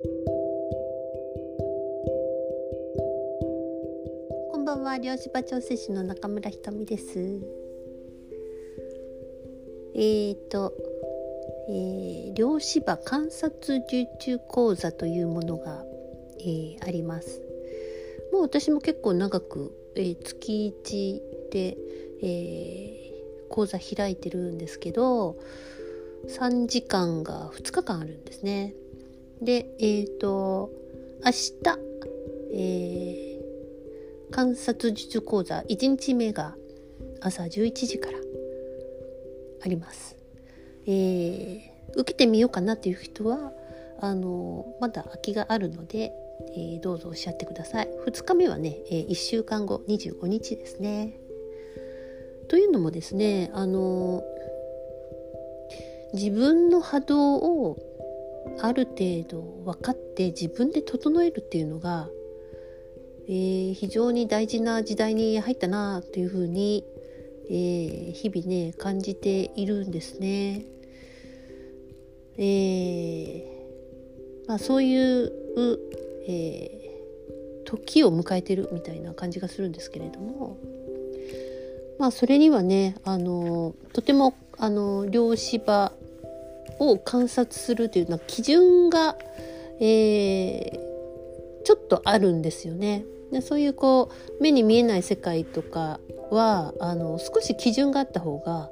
こんばんは漁師場調整士の中村ひとみですえーと、えー、漁師場観察受注講座というものが、えー、ありますもう私も結構長く、えー、月1で、えー、講座開いてるんですけど3時間が2日間あるんですね。で、えっ、ー、と、明日、えー、観察術講座1日目が朝11時からあります。えー、受けてみようかなっていう人は、あの、まだ空きがあるので、えー、どうぞおっしゃってください。2日目はね、えー、1週間後25日ですね。というのもですね、あの自分の波動をある程度分かって自分で整えるっていうのが、えー、非常に大事な時代に入ったなというふうに、えー、日々ね感じているんですね。えー、まあ、そういう、え時を迎えてるみたいな感じがするんですけれどもまあそれにはねあのとてもあの漁師場を観察するというのは基準が、えー、ちょっとあるんですよね。でそういうこう目に見えない世界とかはあの少し基準があった方が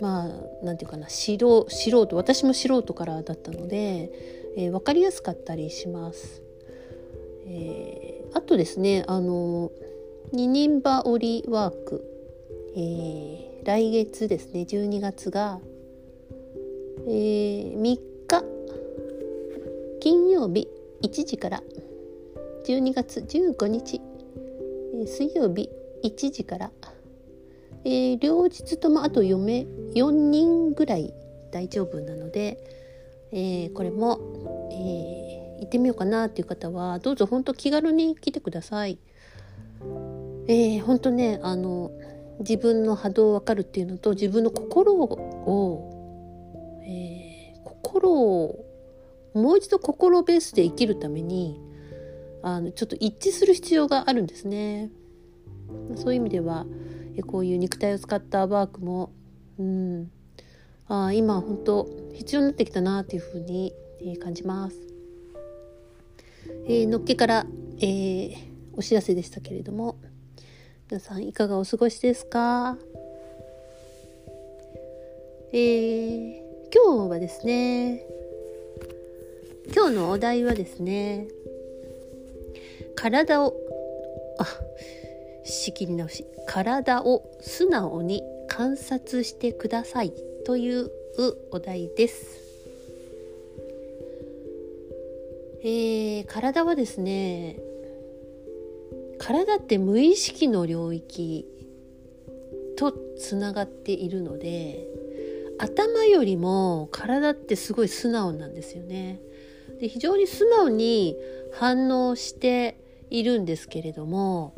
まあなんていうかな素人素人私も素人からだったので、えー、分かりやすかったりします。えー、あとですねあの二人羽織ワーク、えー、来月ですね12月がえー、3日。金曜日1時から。12月15日、え、水曜日1時から、えー、両日ともあと嫁4人ぐらい大丈夫なので、え、これも、え、行ってみようかなっていう方はどうぞ本当気軽に来てください。えー、本当ねあの自分の波動を分かるっていうのと自分の心をえー、心をもう一度心ベースで生きるためにあのちょっと一致する必要があるんですね。そういう意味ではこういう肉体を使ったワークも、うん、あ今本当必要になってきたなというふうに、え、感じます。えー、のっけから、えー、お知らせでしたけれども皆さんいかがお過ごしですか？えー、今日はですね今日のお題はですね体をあ仕切り直し体を素直に観察してくださいというお題です。えー、体はですね体って無意識の領域とつながっているので頭よりも体ってすごい素直なんですよね。で非常に素直に反応しているんですけれども、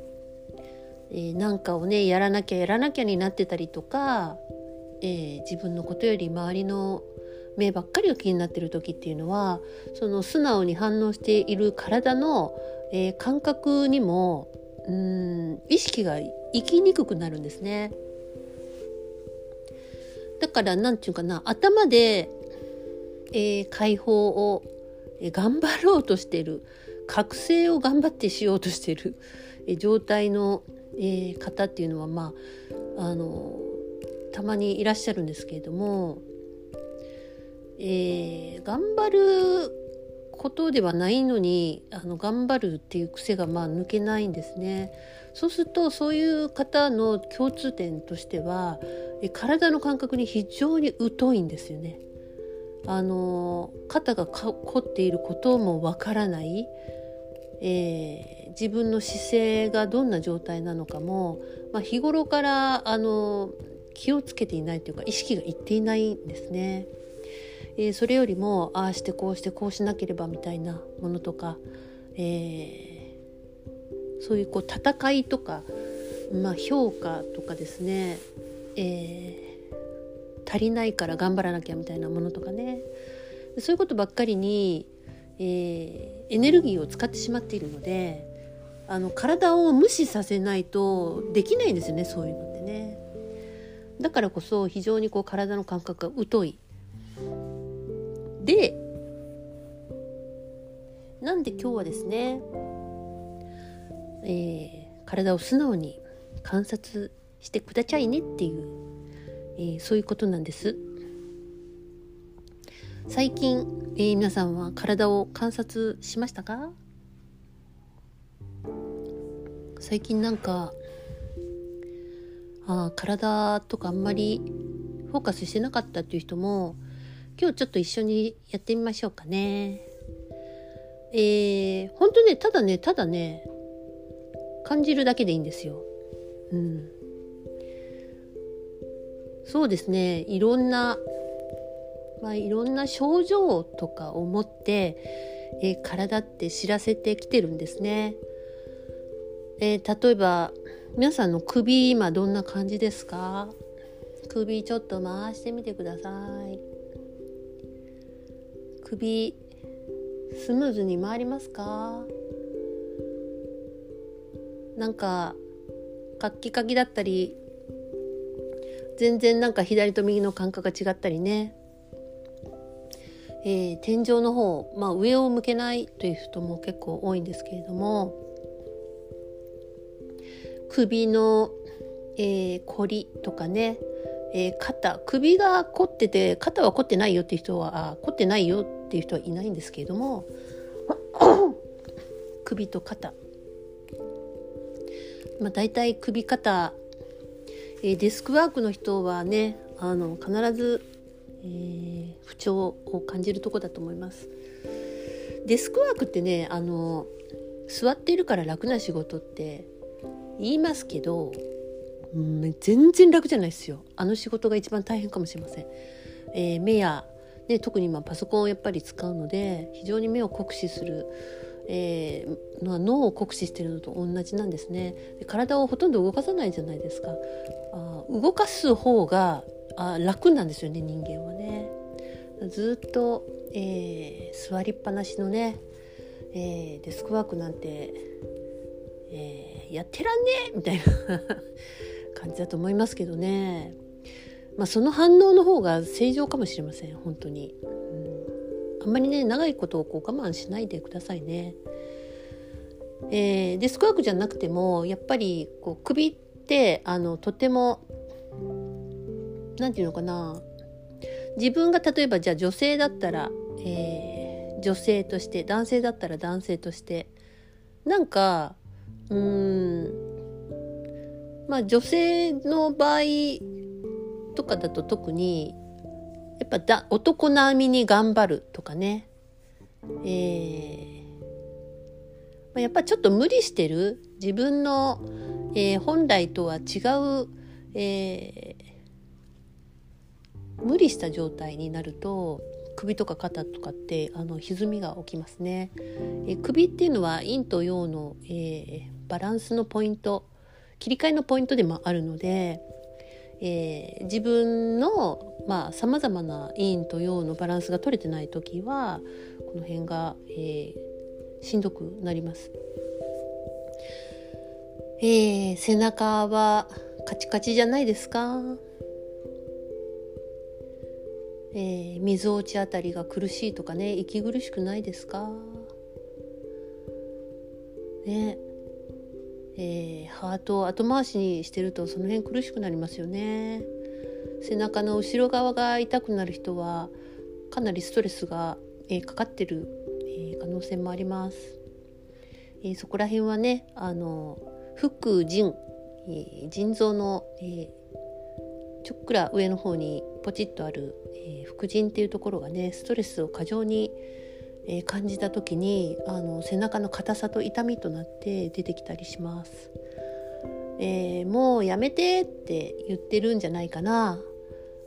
えー、なんかをねやらなきゃやらなきゃになってたりとか、えー、自分のことより周りの目ばっかりが気になってる時っていうのはその素直に反応している体の、えー、感覚にもうん意識が生きにくくなるんですね。だから何て言うかな頭で、えー、解放を、えー、頑張ろうとしてる。覚醒を頑張ってしようとしてる、えー、状態の、えー、方っていうのはまああのたまにいらっしゃるんですけれども、えー、頑張ることではないのにあの頑張るっていう癖がまあ抜けないんですね。そうするとそういう方の共通点としては体の感覚に非常に疎いんですよね。あの肩が凝っていることもわからない、えー、自分の姿勢がどんな状態なのかも、まあ、日頃からあの気をつけていないというか意識がいっていないんですね。えー、それよりもああしてこうしてこうしなければみたいなものとか、えー、そういうこう戦いとか、まあ、評価とかですねえー、足りないから頑張らなきゃみたいなものとかねそういうことばっかりに、え、エネルギーを使ってしまっているのであの体を無視させないとできないんですよねそういうのってね。だからこそ非常にこう体の感覚が疎い。でなんで今日はですね、えー、体を素直に観察してくだちゃいねっていう、えー、そういうことなんです。最近、えー、皆さんは体を観察しましたか？最近なんかあ体とかあんまりフォーカスしてなかったっていう人も今日ちょっと一緒にやってみましょうかね。えー、本当ねただねただね感じるだけでいいんですよ。うん。そうですねいろんなまあ、いろんな症状とかを持って、えー、体って知らせてきてるんですね。えー、例えば皆さんの首今どんな感じですか？首ちょっと回してみてください。首スムーズに回りますか？なんかカッキカキだったり全然なんか左と右の感覚が違ったりね。えー、天井の方、まあ、上を向けないという人も結構多いんですけれども首の、えー、凝りとかね、えー、肩首が凝ってて肩は凝ってないよっていう人はあ凝ってないよっていう人はいないんですけれども 首と肩、まあ、大体首肩、えー、デスクワークの人はねあの必ずえー、不調を感じるとこだと思います。デスクワークってねあの座っているから楽な仕事って言いますけど、うん、全然楽じゃないですよあの仕事が一番大変かもしれません。えー、目や、ね、特に今パソコンをやっぱり使うので非常に目を酷使する、えーまあ、脳を酷使してるのと同じなんですね。で体をほとんど動かさないじゃないですか。あ動かす方があ楽なんですよね人間はね。ずっと、えー、座りっぱなしのね、えー、デスクワークなんて、えー、やってらんねえみたいな 感じだと思いますけどね。まあその反応の方が正常かもしれません。本当に、うん、あんまりね長いことをこう我慢しないでくださいね。えー、デスクワークじゃなくてもやっぱりこう首ってあのとても何て言うのかな。自分が例えばじゃあ女性だったら、えー、女性として男性だったら男性としてなんかうーん。まあ女性の場合とかだと特にやっぱだ男並みに頑張るとかね、えーま、やっぱちょっと無理してる？自分の、えー、本来とは違う、えー、無理した状態になると首とか肩とかってあの歪みが起きますね。え首っていうのは陰と陽の、えー、バランスのポイント切り替えのポイントでもあるので、えー、自分のさまざ、まな陰と陽のバランスが取れてない時はこの辺が、えー、しんどくなります。えー、背中はカチカチじゃないですか？えー、水落ちあたりが苦しいとかね息苦しくないですか？ね。えー、トを後回しにしてるとその辺苦しくなりますよね背中の後ろ側が痛くなる人はかなりストレスが、えー、かかってる、えー、可能性もあります、えー、そこら辺はねあの腹腎、え、腎臓の、え、ちょっくら上の方にポチッとある、えー、副腎っていうところがねストレスを過剰に、え、感じた時にあの背中の硬さと痛みとなって出てきたりします。えー、もうやめてって言ってるんじゃないかな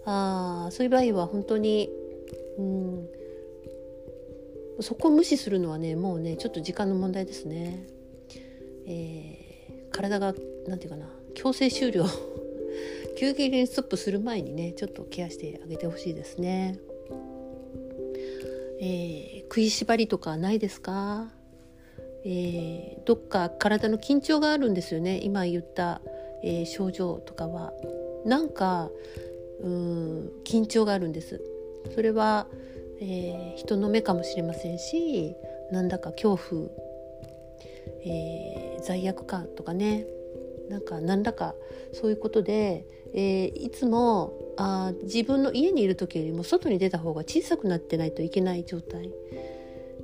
あそういう場合は本当に、うん、そこを無視するのはねもうねちょっと時間の問題ですね。えー、体が何て言うかな強制終了 急激にストップする前にねちょっとケアしてあげてほしいですね。えー、食いしばりとかないですか、えー、どっか体の緊張があるんですよね。今言った、えー、症状とかは。なんかうん緊張があるんです。それは、えー、人の目かもしれませんしなんだか恐怖、えー、罪悪感とかね。なんか何らかそういうことで、えー、いつもあ自分の家にいる時よりも外に出た方が小さくなってないといけない状態、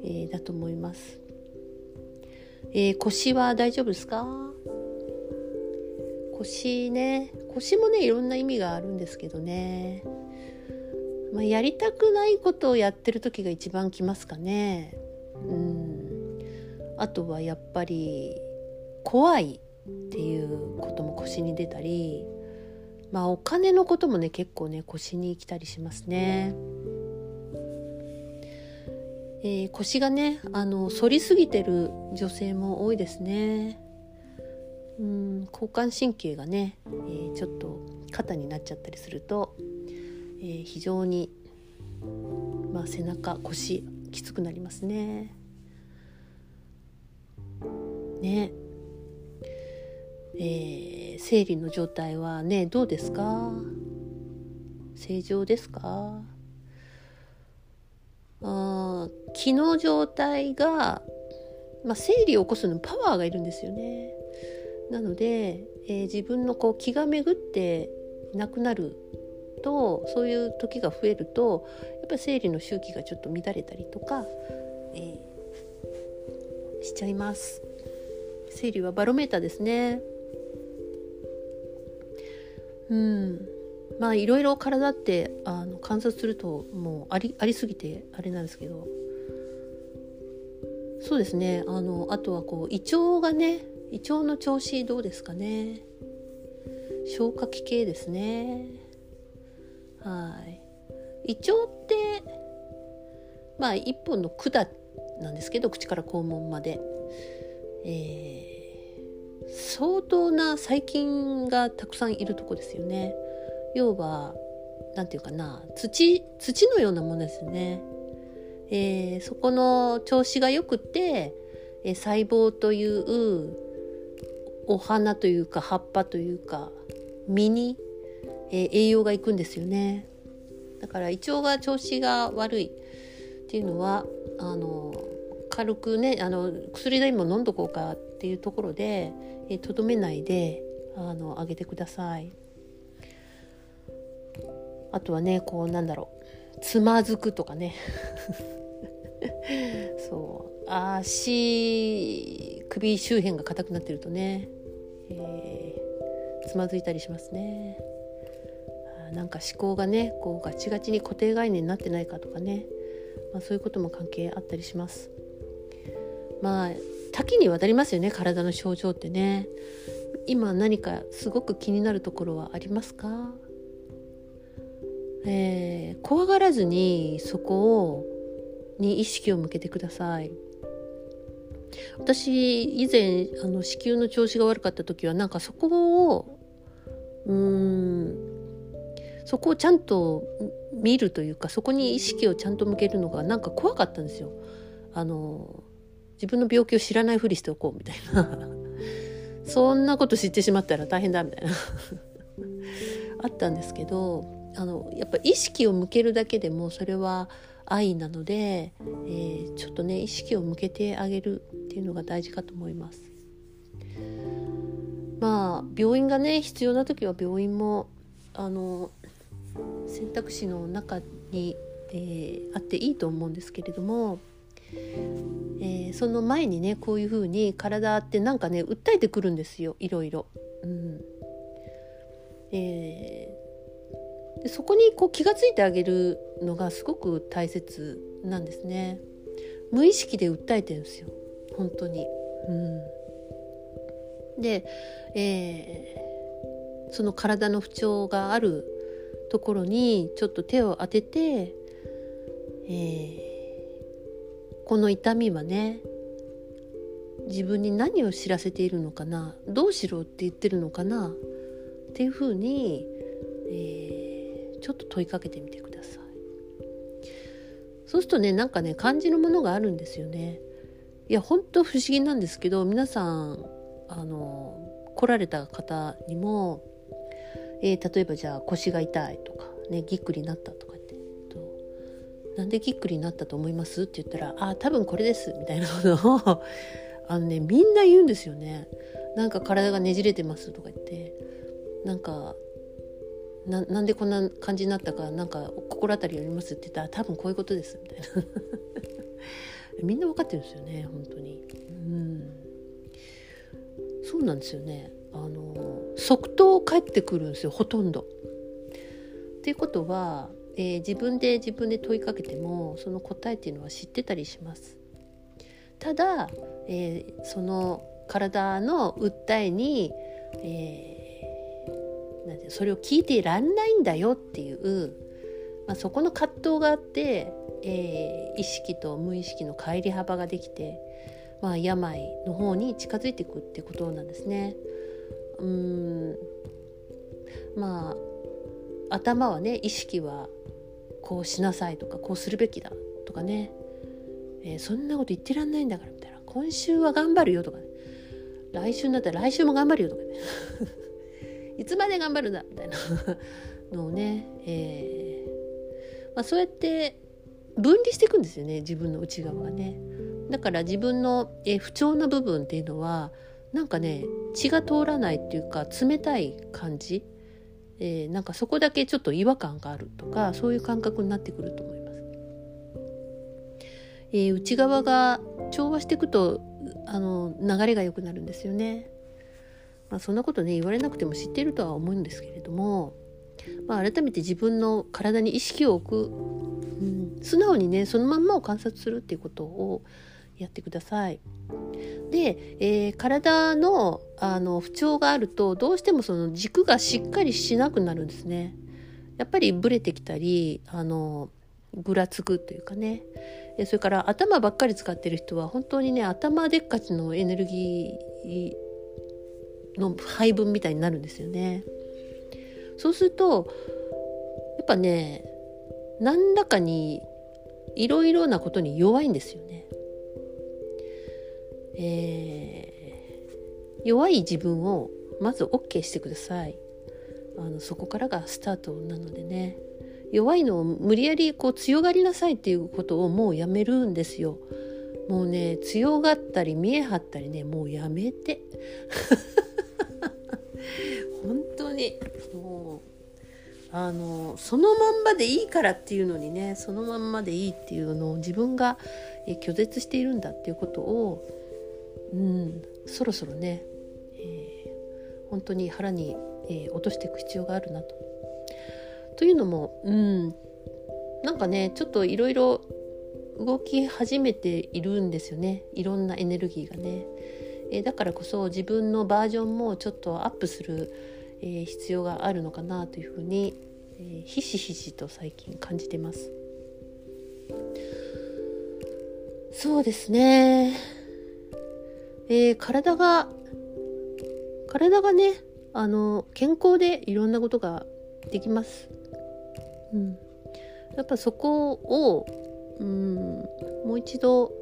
え、だと思います、えー、腰は大丈夫ですか？腰ね。腰もねいろんな意味があるんですけどね、まあ、やりたくないことをやってる時が一番きますかね。うん。あとはやっぱり怖いっていうことも腰に出たりまあお金のこともね結構ね腰に来たりしますね。えー、腰がねあの反りすぎてる女性も多いですね。うん交感神経がね、えー、ちょっと肩になっちゃったりすると、えー、非常に、まあ、背中腰きつくなりますね。ねえー、生理の状態はねどうですか？正常ですか？あ気の状態が、まあ、生理を起こすのにパワーがいるんですよね。なので、えー、自分のこう気が巡ってなくなるとそういう時が増えるとやっぱり生理の周期がちょっと乱れたりとか、えー、しちゃいます。生理はバロメーターですね。うんまあいろいろ体ってあの観察するともうありありすぎてあれなんですけどそうですね。あのあとはこう胃腸がね胃腸の調子どうですかね。消化器系ですね。はい。胃腸ってまあ一本の管なんですけど口から肛門まで、えー相当な細菌がたくさんいるとこですよね。要は何て言うかな土土のようなものですね、えー、そこの調子がよくて、えー、細胞というお花というか葉っぱというか実に、えー、栄養がいくんですよね。だから胃腸が調子が悪い。っていうのはあの軽くねあの薬代も飲んどこうかっていうところでとど、めないであのあげてください。あとはねこうなんだろう。つまずくとかね。そう。足首周辺が硬くなってるとね、えー、つまずいたりしますね。なんか思考がねこうガチガチに固定概念になってないかとかね、まあ、そういうことも関係あったりします。まあ多岐にわたりますよね体の症状ってね。今何かすごく気になるところはありますか、えー、怖がらずにそこをに意識を向けてください。私以前あの子宮の調子が悪かった時はなんかそこをうんそこをちゃんと見るというかそこに意識をちゃんと向けるのがなんか怖かったんですよ。あの自分の病気を知らないふりしておこうみたいな。そんなこと知ってしまったら大変だみたいな。あったんですけどあのやっぱ意識を向けるだけでもそれは愛なので、えー、ちょっとね意識を向けてあげるっていうのが大事かと思います。まあ病院がね必要な時は病院もあの選択肢の中に、えー、あっていいと思うんですけれどもえー、その前にねこういうふうに体ってなんかね訴えてくるんですよいろいろ。うんえー、でそこにこう気が付いてあげるのがすごく大切なんですね。無意識で訴えてるんですよ本当に。うん、で、えー、その体の不調があるところにちょっと手を当てて、えーこの痛みはね自分に何を知らせているのかなどうしろって言ってるのかなっていうふうに、えー、ちょっと問いかけてみてください。そうするとねなんかね感じるものがあるんですよねいや本当不思議なんですけど皆さんあの来られた方にも、えー、例えばじゃあ腰が痛いとかねぎっくりになったとか言ってなんでぎっくりになったと思います？って言ったら「あ多分これです」みたいなことをあのねみんな言うんですよね。なんか体がねじれてますとか言ってなんかななんでこんな感じになったかなんか心当たりありますって言ったら多分こういうことですみたいな。みんな分かってるんですよね本当に。うん。そうなんですよね。あの即答返ってくるんですよほとんど。っていうことは、えー、自分で自分で問いかけてもその答えっていうのは知ってたりします。ただ、えー、その体の訴えに、えー、なんてそれを聞いていらんないんだよっていう、まあ、そこの葛藤があって、えー、意識と無意識の乖離幅ができて、まあ、病の方に近づいていくってことなんですね。うん。まあ頭はね意識はこうしなさいとかこうするべきだとかね、えー、そんなこと言ってらんないんだからみたいな。今週は頑張るよとかね。来週になったら来週も頑張るよとかね。いつまで頑張るんだ？みたいな のをね、えーまあ、そうやって分離していくんですよね自分の内側がね。だから自分の、えー、不調な部分っていうのはなんかね血が通らないっていうか冷たい感じ、えー、なんかそこだけちょっと違和感があるとかそういう感覚になってくると思います。えー、内側が調和していくとあの流れが良くなるんですよね。まあ、そんなことね言われなくても知ってるとは思うんですけれども、まあ、改めて自分の体に意識を置く、うん、素直にねそのまんまを観察するっていうことをやってください。で、えー、体のあの不調があるとどうしてもその軸がしっかりしなくなるんですね。やっぱりブレてきたりあのぐらつくというかねそれから頭ばっかり使ってる人は本当にね頭でっかちのエネルギーの配分みたいになるんですよね。そうするとやっぱね何らかにいろいろなことに弱いんですよね。えー、弱い自分をまず OK してください。あのそこからがスタートなのでね。弱いのを無理やりこう強がりなさいっていうことをもうやめるんですよ。もうね強がったり見え張ったりねもうやめて にもう。あのそのまんまでいいからっていうのにねそのまんまでいいっていうのを自分が拒絶しているんだっていうことを、うん、そろそろね、えー、本当に腹に、えー、落としていく必要があるなと。というのもうんなんかねちょっといろいろ動き始めているんですよね。いろんなエネルギーがね、え、だからこそ自分のバージョンもちょっとアップする、えー、必要があるのかなというふうに、えー、ひしひしと最近感じてます。そうですね。えー、体が体がねあの健康でいろんなことができます。うん、やっぱそこを、うん、もう一度、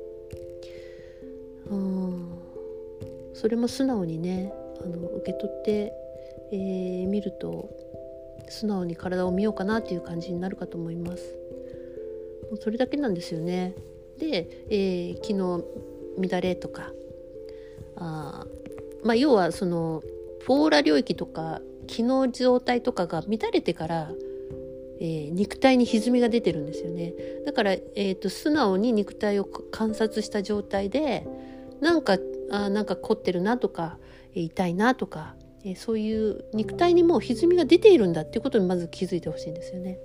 うん、それも素直にねあの受け取って、えー、見ると素直に体を見ようかなっていう感じになるかと思います。もうそれだけなんですよね。で、えー、気の乱れとかあまあ要はそのフォーラ領域とか気の状態とかが乱れてからえー、肉体に歪みが出てるんですよねだから、えーと、素直に肉体を観察した状態でなんかあなんか凝ってるなとか、え、痛いなとか、え、そういう肉体にもう歪みが出ているんだっていうことにまず気づいてほしいんですよね。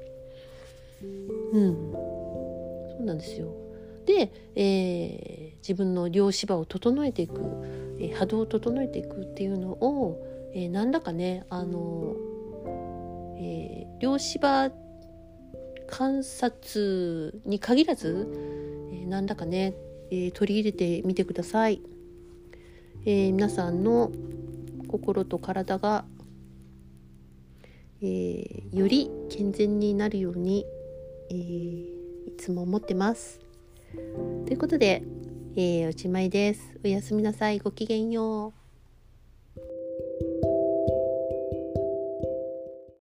うん、そうなんですよ。で、えー、自分の両芝を整えていく、えー、波動を整えていくっていうのを、えー、何らかねあの、えー、両芝観察に限らず、えー、何らかね、えー、取り入れてみてください、えー、皆さんの心と体が、えー、より健全になるように、えー、いつも思ってます。ということで、えー、おしまいです。おやすみなさい。ごきげんよう。